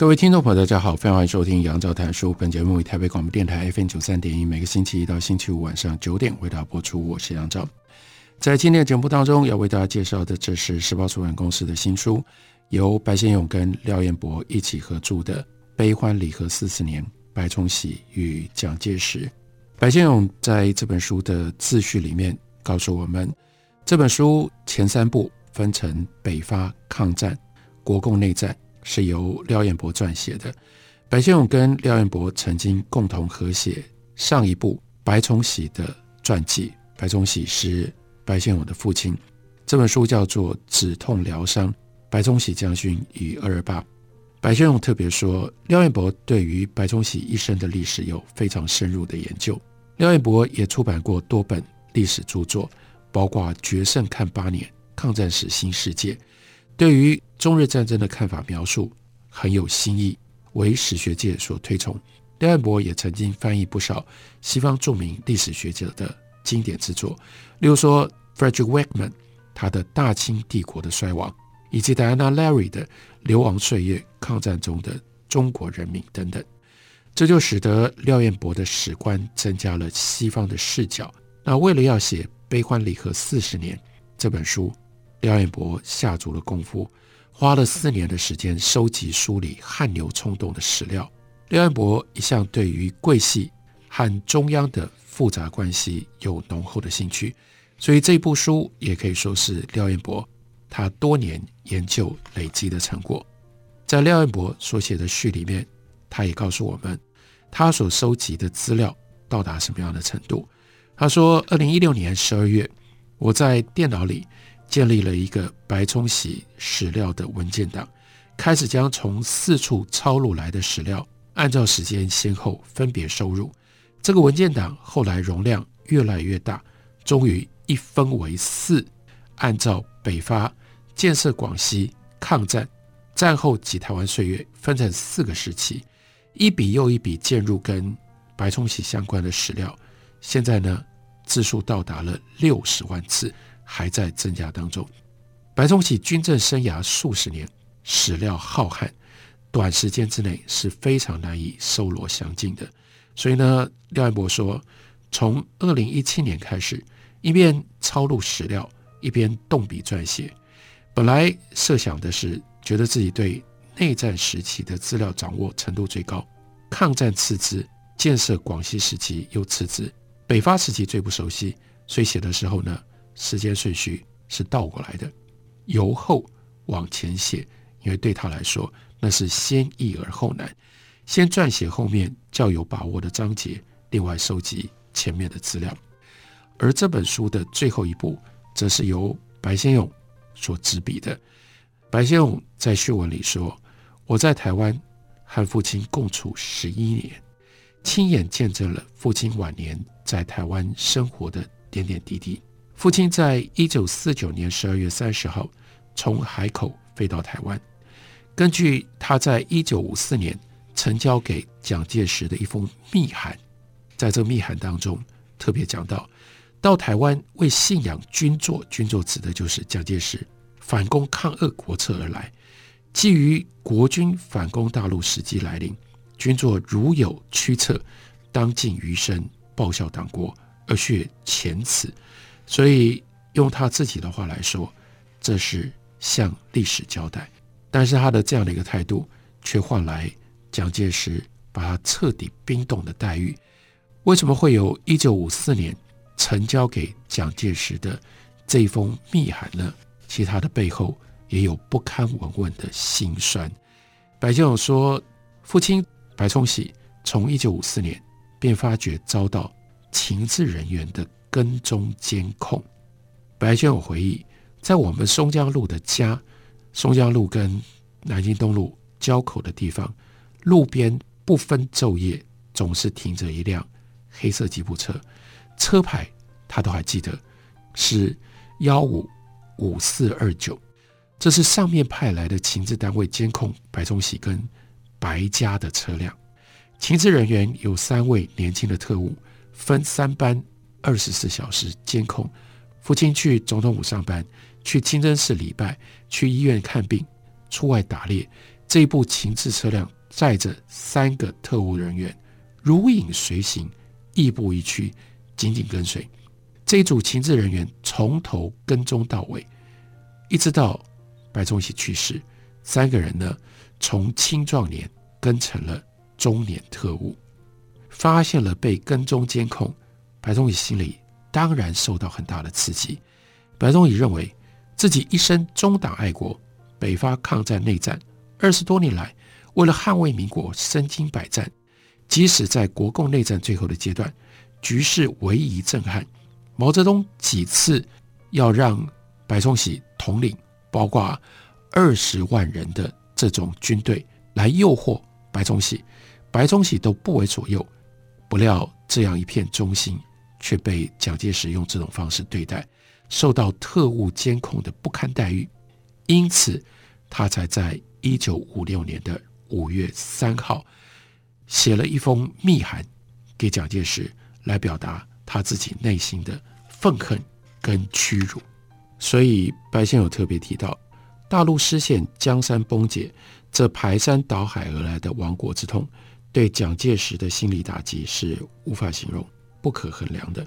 各位听众朋友，大家好，非常欢迎收听杨照谈书。本节目以台北广播电台 FM 九三点一，每个星期一到星期五晚上九点为大家播出。我是杨照。在今天的节目当中，要为大家介绍的，这是时报出版公司的新书，由白先勇跟廖彦博一起合著的《悲欢离合四十年：白崇禧与蒋介石》。白先勇在这本书的自序里面告诉我们，这本书前三部分成北伐、抗战、国共内战。是由廖彦博撰写的。白先勇跟廖彦博曾经共同合写上一部白崇禧的传记。白崇禧是白先勇的父亲。这本书叫做《止痛疗伤：白崇禧将军与二二八》。白先勇特别说，廖彦博对于白崇禧一生的历史有非常深入的研究。廖彦博也出版过多本历史著作，包括《决胜看八年》《抗战史新世界》。对于中日战争的看法描述很有新意，为史学界所推崇。廖彦博也曾经翻译不少西方著名历史学者的经典之作，例如说 Frederick Wakeman 他的《大清帝国的衰亡》，以及 Diana Lary 的《流亡岁月：抗战中的中国人民》等等。这就使得廖彦博的史观增加了西方的视角。那为了要写《悲欢离合四十年》这本书。廖彦博下足了功夫，花了四年的时间收集梳理汗牛充栋的史料。廖彦伯一向对于桂系和中央的复杂关系有浓厚的兴趣，所以这部书也可以说是廖彦博他多年研究累积的成果。在廖彦博所写的序里面，他也告诉我们他所收集的资料到达什么样的程度。他说，二零一六年十二月，我在电脑里。建立了一个白崇禧史料的文件档，开始将从四处抄录来的史料按照时间先后分别收入。这个文件档后来容量越来越大，终于一分为四，按照北伐、建设广西、抗战、战后及台湾岁月分成四个时期，一笔又一笔进入跟白崇禧相关的史料。现在呢，字数到达了六十万字。还在增加当中。白崇禧军政生涯数十年，史料浩瀚，短时间之内是非常难以搜罗详尽的。所以呢，廖彦伯说，从二零一七年开始，一边抄录史料，一边动笔撰写。本来设想的是，觉得自己对内战时期的资料掌握程度最高，抗战次之，建设广西时期又次之，北伐时期最不熟悉，所以写的时候呢。时间顺序是倒过来的，由后往前写，因为对他来说那是先易而后难。先撰写后面较有把握的章节，另外收集前面的资料。而这本书的最后一步，则是由白先勇所执笔的。白先勇在序文里说：“我在台湾和父亲共处十一年，亲眼见证了父亲晚年在台湾生活的点点滴滴。”父亲在一九四九年十二月三十号从海口飞到台湾。根据他在一九五四年呈交给蒋介石的一封密函，在这密函当中特别讲到，到台湾为信仰军座，军座指的就是蒋介石反攻抗俄国策而来。基于国军反攻大陆时机来临，军座如有驱策，当尽余生报效党国，而血前此。所以用他自己的话来说，这是向历史交代。但是他的这样的一个态度，却换来蒋介石把他彻底冰冻的待遇。为什么会有一九五四年呈交给蒋介石的这一封密函呢？其他的背后也有不堪闻问的辛酸。白先勇说，父亲白崇禧从一九五四年便发觉遭到情治人员的跟踪监控，白先勇回忆，在我们松江路的家，松江路跟南京东路交口的地方，路边不分昼夜，总是停着一辆黑色吉普车，车牌他都还记得，是幺五五四二九。这是上面派来的情治单位监控白崇禧跟白家的车辆。情治人员有三位年轻的特务，分三班，二十四小时监控。父亲去总统府上班，去清真寺礼拜，去医院看病，出外打猎。这一部情治车辆载着三个特务人员，如影随形，亦步亦趋，紧紧跟随。这一组情治人员从头跟踪到尾，一直到白崇禧去世。三个人呢，从青壮年跟成了中年特务，发现了被跟踪监控，白崇禧心里当然受到很大的刺激。白崇禧认为自己一生忠党爱国，北伐抗战内战二十多年来，为了捍卫民国，身经百战。即使在国共内战最后的阶段，局势危疑震撼，毛泽东几次要让白崇禧统领，包括二十万人的这种军队来诱惑白崇禧，白崇禧都不为左右。不料这样一片忠心，却被蒋介石用这种方式对待，受到特务监控的不堪待遇，因此他才在一九五六年的五月三号。写了一封密函给蒋介石，来表达他自己内心的愤恨跟屈辱。所以白先勇特别提到，大陆失陷、江山崩解，这排山倒海而来的亡国之痛，对蒋介石的心理打击是无法形容、不可衡量的。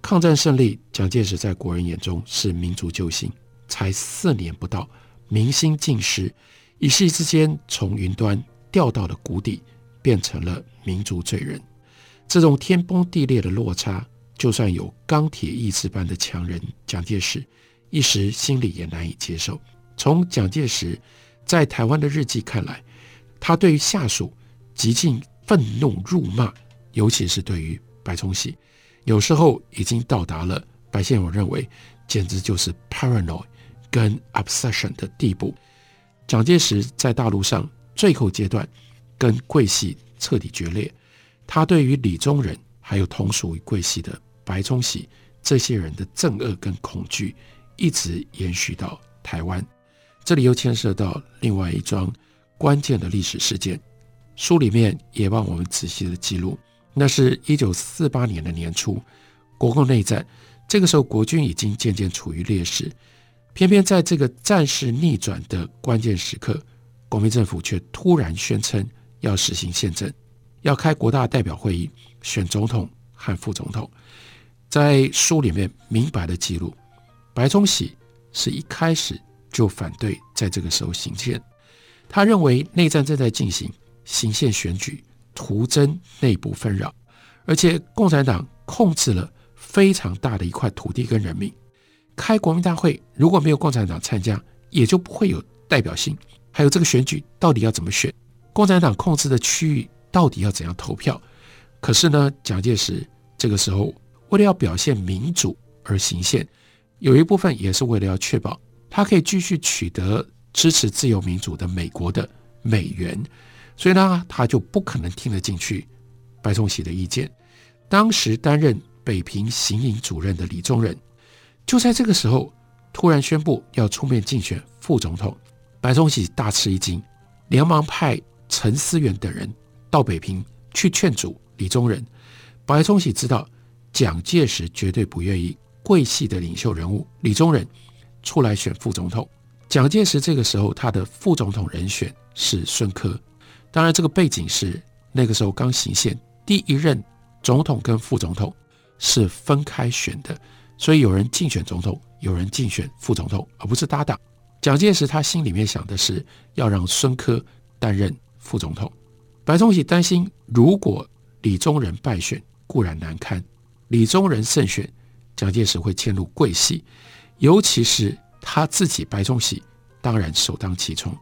抗战胜利，蒋介石在国人眼中是民族救星，才四年不到，民心尽失，一夕之间从云端掉到了谷底。变成了民族罪人，这种天崩地裂的落差，就算有钢铁意志般的强人蒋介石，一时心里也难以接受。从蒋介石在台湾的日记看来，他对于下属极尽愤怒辱骂，尤其是对于白崇禧，有时候已经到达了白先勇认为简直就是 paranoid 跟 obsession 的地步。蒋介石在大陆上最后阶段。跟桂系彻底决裂，他对于李宗仁还有同属于桂系的白崇禧这些人的憎恶跟恐惧，一直延续到台湾。这里又牵涉到另外一桩关键的历史事件，书里面也帮我们仔细的记录。那是一九四八年的年初，国共内战，这个时候国军已经渐渐处于劣势，偏偏在这个战事逆转的关键时刻，国民政府却突然宣称。要实行宪政，要开国大代表会议，选总统和副总统。在书里面明白的记录，白崇禧是一开始就反对在这个时候行宪，他认为内战正在进行，行宪选举徒增内部纷扰，而且共产党控制了非常大的一块土地跟人民，开国民大会如果没有共产党参加，也就不会有代表性。还有这个选举到底要怎么选？共产党控制的区域到底要怎样投票？可是呢，蒋介石这个时候为了要表现民主而行宪，有一部分也是为了要确保他可以继续取得支持自由民主的美国的美元，所以呢，他就不可能听得进去白崇禧的意见。当时担任北平行营主任的李宗仁，就在这个时候突然宣布要出面竞选副总统，白崇禧大吃一惊，连忙派。陈思源等人到北平去劝阻李宗仁。白崇禧知道蒋介石绝对不愿意桂系的领袖人物李宗仁出来选副总统。蒋介石这个时候他的副总统人选是孙科。当然，这个背景是那个时候刚行宪，第一任总统跟副总统是分开选的，所以有人竞选总统，有人竞选副总统，而不是搭档。蒋介石他心里面想的是要让孙科担任。副总统，白崇禧担心，如果李宗仁败选固然难堪，李宗仁胜选，蒋介石会迁入桂系，尤其是他自己白崇禧，当然首当其冲。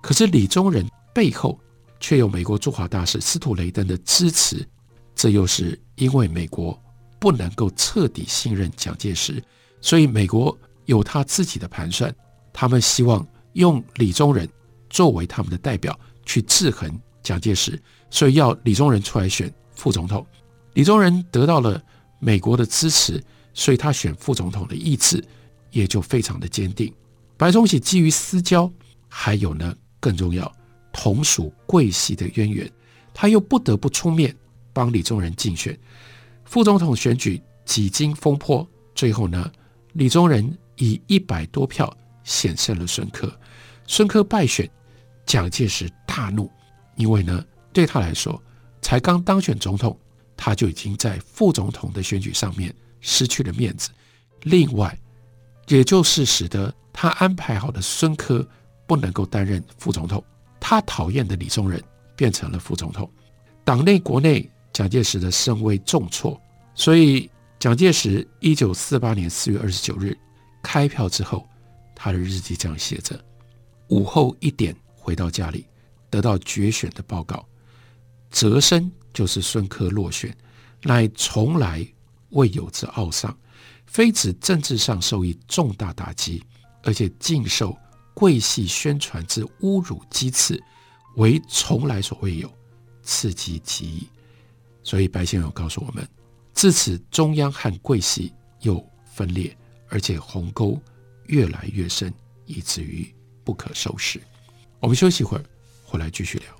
可是李宗仁背后却有美国驻华大使司徒雷登的支持，这又是因为美国不能够彻底信任蒋介石，所以美国有他自己的盘算，他们希望用李宗仁作为他们的代表去制衡蒋介石，所以要李宗仁出来选副总统。李宗仁得到了美国的支持，所以他选副总统的意志也就非常的坚定。白崇禧基于私交，还有呢更重要，同属桂系的渊源，他又不得不出面帮李宗仁竞选。副总统选举，几经风波，最后呢，李宗仁以一百多票险胜了孙科，孙科败选，蒋介石大怒，因为呢对他来说，才刚当选总统。他就已经在副总统的选举上面失去了面子，另外，也就是使得他安排好的孙科不能够担任副总统，他讨厌的李宗仁变成了副总统，党内国内蒋介石的声威重挫，所以蒋介石一九四八年四月二十九日开票之后，他的日记这样写着：午后一点回到家里，得到决选的报告，泽生。就是孙科落选，乃从来未有之懊丧，非指政治上受以重大打击，而且尽受桂系宣传之侮辱讥刺，为从来所未有，刺激极矣。所以白先勇告诉我们，自此中央和桂系又分裂，而且鸿沟越来越深，以至于不可收拾。我们休息一会儿，回来继续聊。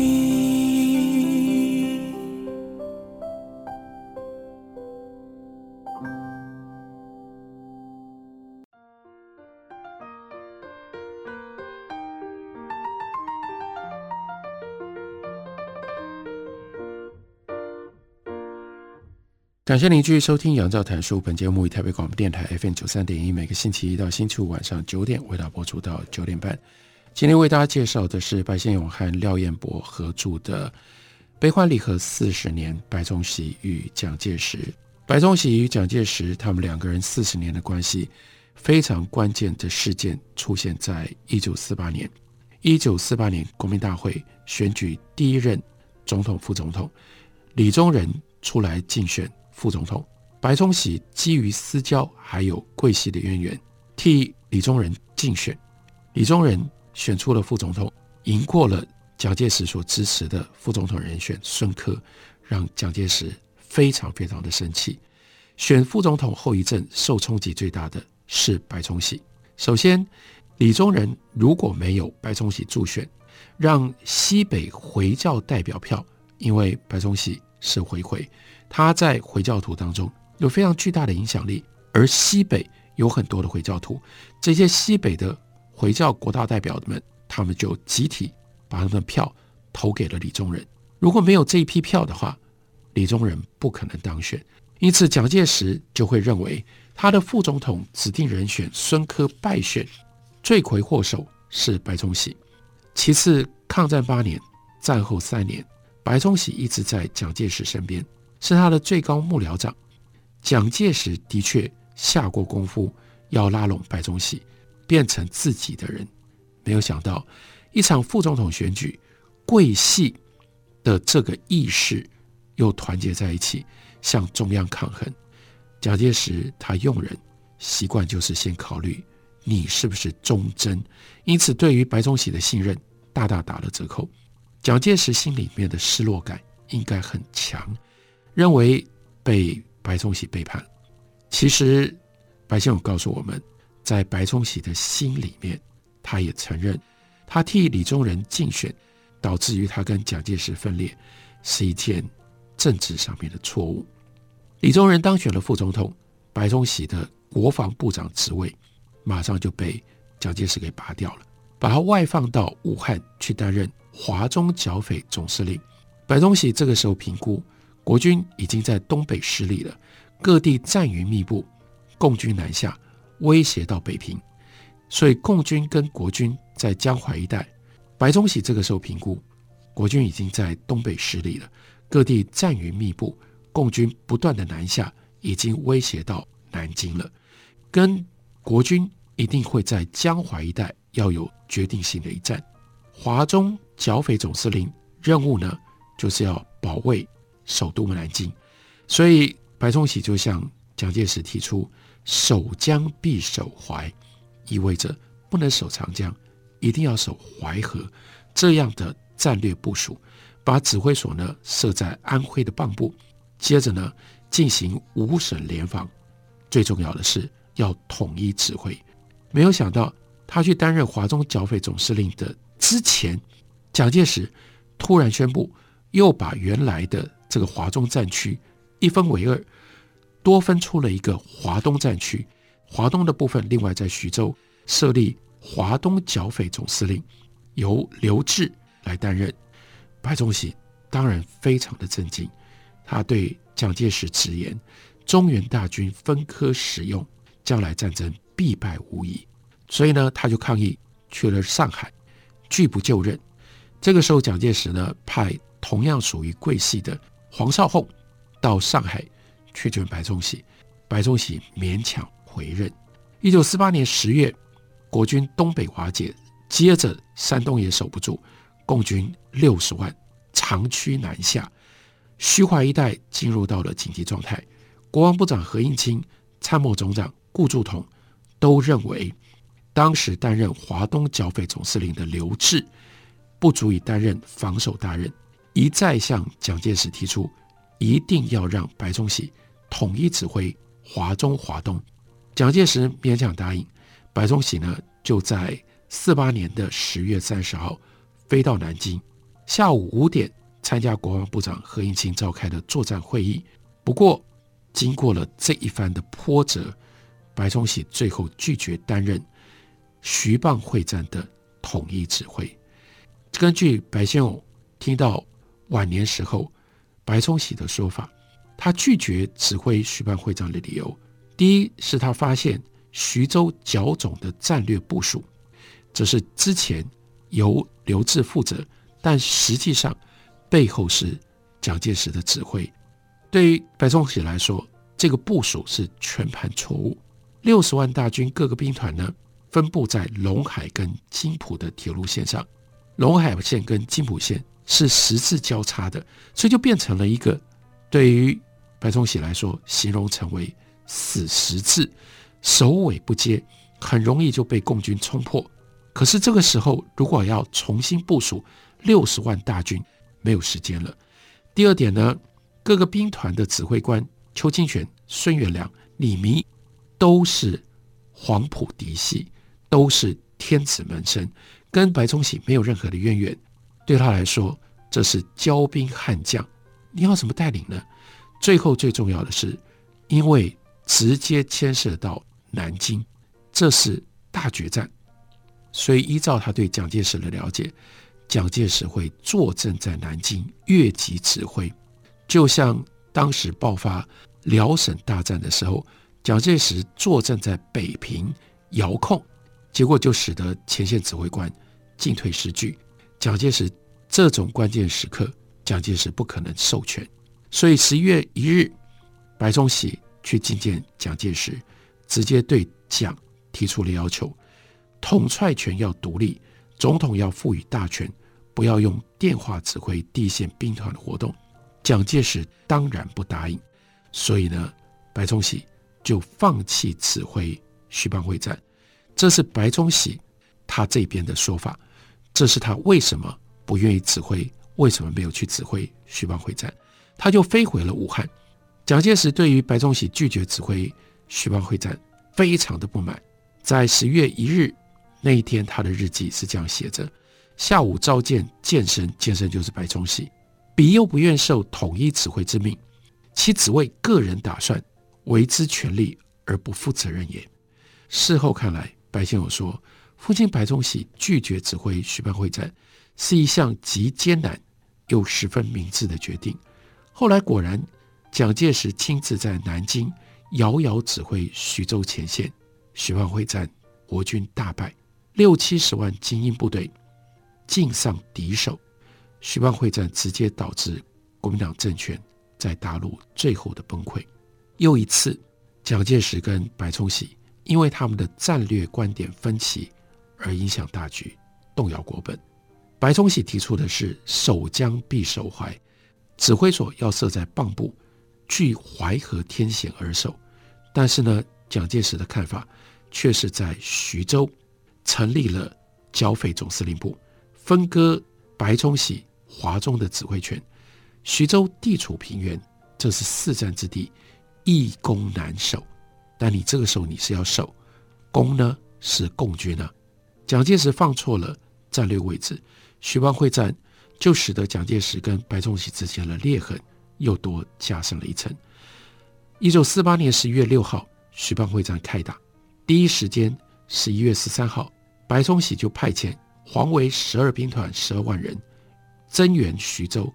感谢您继续收听《杨照谈书》。本节目以台北广播电台 FM 九三点一，每个星期一到星期五晚上九点为大家播出到九点半。今天为大家介绍的是白先勇和廖彦博合著的《悲欢离合四十年：白崇禧与蒋介石》。白崇禧与蒋介石他们两个人四十年的关系，非常关键的事件出现在一九四八年。一九四八年国民大会选举第一任总统、副总统，李宗仁出来竞选。副总统白崇禧基于私交，还有桂系的渊源，替李宗仁竞选。李宗仁选出了副总统，赢过了蒋介石所支持的副总统人选孙科，让蒋介石非常非常的生气。选副总统后遗症受冲击最大的是白崇禧。首先，李宗仁如果没有白崇禧助选，让西北回教代表票，因为白崇禧是回回。他在回教徒当中有非常巨大的影响力，而西北有很多的回教徒，这些西北的回教国大代表们，他们就集体把他们的票投给了李宗仁。如果没有这一批票的话，李宗仁不可能当选。因此，蒋介石就会认为他的副总统指定人选孙科败选，罪魁祸首是白崇禧。其次，抗战八年、战后三年，白崇禧一直在蒋介石身边。是他的最高幕僚长，蒋介石的确下过功夫要拉拢白崇禧，变成自己的人。没有想到，一场副总统选举，桂系的这个义士又团结在一起，向中央抗衡。蒋介石他用人习惯就是先考虑你是不是忠贞，因此对于白崇禧的信任大大打了折扣。蒋介石心里面的失落感应该很强。认为被白崇禧背叛，其实白先勇告诉我们，在白崇禧的心里面，他也承认，他替李宗仁竞选，导致于他跟蒋介石分裂，是一件政治上面的错误。李宗仁当选了副总统，白崇禧的国防部长职位马上就被蒋介石给拔掉了，把他外放到武汉去担任华中剿匪总司令。白崇禧这个时候评估。国军已经在东北失利了，各地战云密布，共军南下，威胁到北平。所以共军跟国军在江淮一带，白崇禧这个时候评估，国军已经在东北失利了，各地战云密布，共军不断的南下，已经威胁到南京了，跟国军一定会在江淮一带要有决定性的一战。华中剿匪总司令任务呢，就是要保卫首都南京，所以白崇禧就向蒋介石提出守江必守淮。意味着不能守长江，一定要守淮河，这样的战略部署，把指挥所呢设在安徽的蚌埠，接着呢进行五省联防，最重要的是要统一指挥。没有想到他去担任华中剿匪总司令的之前，蒋介石突然宣布，又把原来的这个华中战区一分为二，多分出了一个华东战区。华东的部分，另外在徐州设立华东剿匪总司令，由刘峙来担任。白崇禧当然非常的震惊，他对蒋介石直言：中原大军分科使用，将来战争必败无疑。所以呢，他就抗议去了上海，拒不就任。这个时候，蒋介石呢派同样属于桂系的黄绍竑到上海去劝白崇禧，白崇禧勉强。回任。一九四八年十月，国军东北瓦解，接着山东也守不住，共军六十万长驱南下，徐淮一带进入到了紧急状态。国防部长何应钦、参谋总长顾祝同都认为，当时担任华东剿匪总司令的刘峙不足以担任防守大任，一再向蒋介石提出，一定要让白崇禧统一指挥华中、华东。蒋介石勉强答应，白崇禧呢就在四八年的十月三十号飞到南京，下午五点参加国防部长何应钦召开的作战会议。不过，经过了这一番的波折，白崇禧最后拒绝担任徐蚌会战的统一指挥。根据白先勇听到晚年时候白崇禧的说法，他拒绝指挥徐蚌会战的理由。第一是他发现徐州剿总的战略部署，这是之前由刘志负责，但实际上背后是蒋介石的指挥。对于白崇禧来说，这个部署是全盘错误。六十万大军各个兵团呢，分布在陇海跟津浦的铁路线上，陇海线跟津浦线是十字交叉的，所以就变成了一个对于白崇禧来说，形容成为。死十字，首尾不接，很容易就被共军冲破。可是这个时候，如果要重新部署六十万大军，没有时间了。第二点呢，各个兵团的指挥官邱清泉、孙元良、李弥都是黄埔嫡系，都是天子门生，跟白崇禧没有任何的渊源。对他来说，这是骄兵悍将，你要怎么带领呢？最后最重要的是，因为。直接牵涉到南京，这是大决战。所以依照他对蒋介石的了解，蒋介石会坐镇在南京，越级指挥。就像当时爆发辽沈大战的时候，蒋介石坐镇在北平遥控，结果就使得前线指挥官进退失据。蒋介石这种关键时刻，蒋介石不可能授权。所以十一月一日，白崇禧。去觐见蒋介石，直接对蒋提出了要求：统帅权要独立，总统要赋予大权，不要用电话指挥地线兵团的活动。蒋介石当然不答应，所以呢，白崇禧就放弃指挥徐蚌会战。这是白崇禧他这边的说法，这是他为什么不愿意指挥，为什么没有去指挥徐蚌会战，他就飞回了武汉。蒋介石对于白崇禧拒绝指挥徐蚌会战非常的不满，在十月一日那一天，他的日记是这样写着：下午召见健身，健身就是白崇禧，彼又不愿受统一指挥之命，其只为个人打算，为之权力而不负责任也。事后看来，白先勇说，父亲白崇禧拒绝指挥徐蚌会战，是一项极艰难又十分明智的决定。后来果然。蒋介石亲自在南京遥遥指挥徐州前线，徐蚌会战国军大败，六七十万精英部队尽丧敌手。徐蚌会战直接导致国民党政权在大陆最后的崩溃。又一次，蒋介石跟白崇禧因为他们的战略观点分歧而影响大局，动摇国本。白崇禧提出的是守江必守淮，指挥所要设在蚌埠，据淮河天险而守。但是呢，蒋介石的看法却是在徐州成立了剿匪总司令部，分割白崇禧。华中的指挥权，徐州地处平原，这是四战之地，易攻难守。但你这个时候你是要守，攻呢是共军啊。蒋介石放错了战略位置，徐蚌会战就使得蒋介石跟白崇禧之间的裂痕又多加深了一层。一九四八年十一月六号，徐蚌会战开打，第一时间十一月十三号，白崇禧就派遣黄维十二兵团十二万人。增援徐州，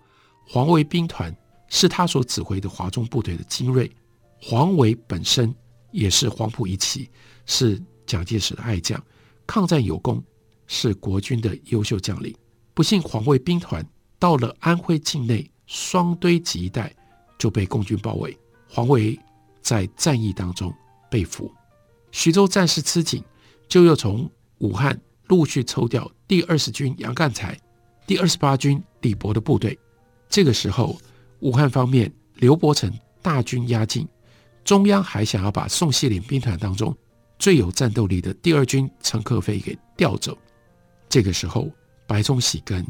黄维兵团是他所指挥的华中部队的精锐。黄维本身也是黄埔一期，是蒋介石的爱将，抗战有功，是国军的优秀将领。不幸黄维兵团到了安徽境内双堆集一带，就被共军包围，黄维在战役当中被俘。徐州战事吃紧，就又从武汉陆续抽调第二十军杨干才。第二十八军李博的部队，这个时候，武汉方面刘伯承大军压境，中央还想要把宋希濂兵团当中最有战斗力的第二军陈克飞给调走。这个时候，白崇禧跟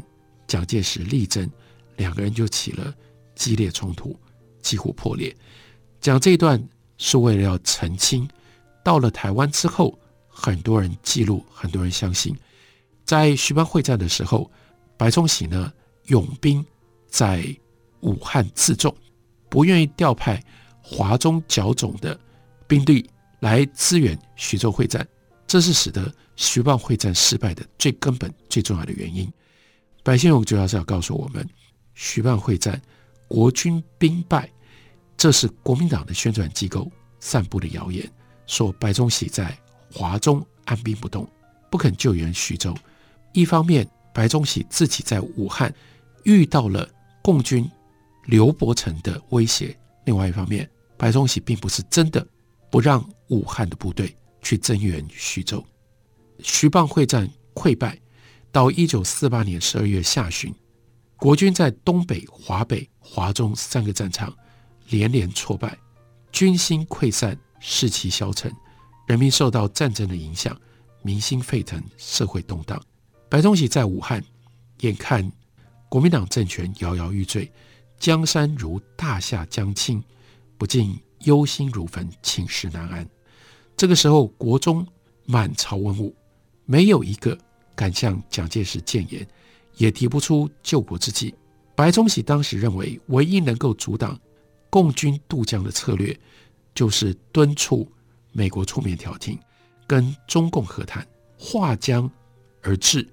蒋介石力争，两个人就起了激烈冲突，几乎破裂。讲这一段是为了要澄清，到了台湾之后，很多人记录，很多人相信，在徐蚌会战的时候。白崇禧呢，拥兵在武汉自重，不愿意调派华中剿总的兵力来支援徐州会战，这是使得徐蚌会战失败的最根本、最重要的原因。白先勇主要是要告诉我们，徐蚌会战国军兵败，这是国民党的宣传机构散布的谣言，说白崇禧在华中按兵不动，不肯救援徐州，一方面。白崇禧自己在武汉遇到了共军刘伯承的威胁。另外一方面，白崇禧并不是真的不让武汉的部队去增援徐州。徐蚌会战溃败，到一九四八年十二月下旬，国军在东北、华北、华中三个战场连连挫败，军心溃散，士气消沉，人民受到战争的影响，民心沸腾，社会动荡。白崇禧在武汉，眼看国民党政权摇摇欲坠，江山如大厦将倾，不禁忧心如焚，寝食难安。这个时候，国中满朝文武，没有一个敢向蒋介石谏言，也提不出救国之计。白崇禧当时认为，唯一能够阻挡共军渡江的策略，就是敦促美国出面调停，跟中共和谈，划江而治。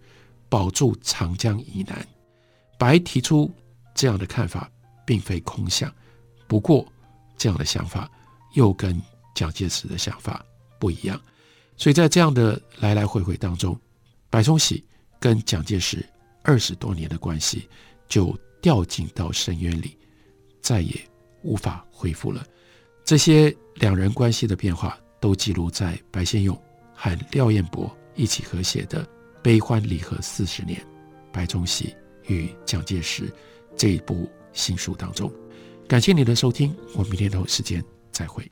保住长江以南，白提出这样的看法，并非空想。不过，这样的想法又跟蒋介石的想法不一样，所以在这样的来来回回当中，白崇禧跟蒋介石二十多年的关系就掉进到深渊里，再也无法恢复了。这些两人关系的变化，都记录在白先勇和廖彦博一起合写的。悲欢离合四十年，白崇禧与蒋介石这一部新书当中，感谢你的收听，我们明天同一时间再会。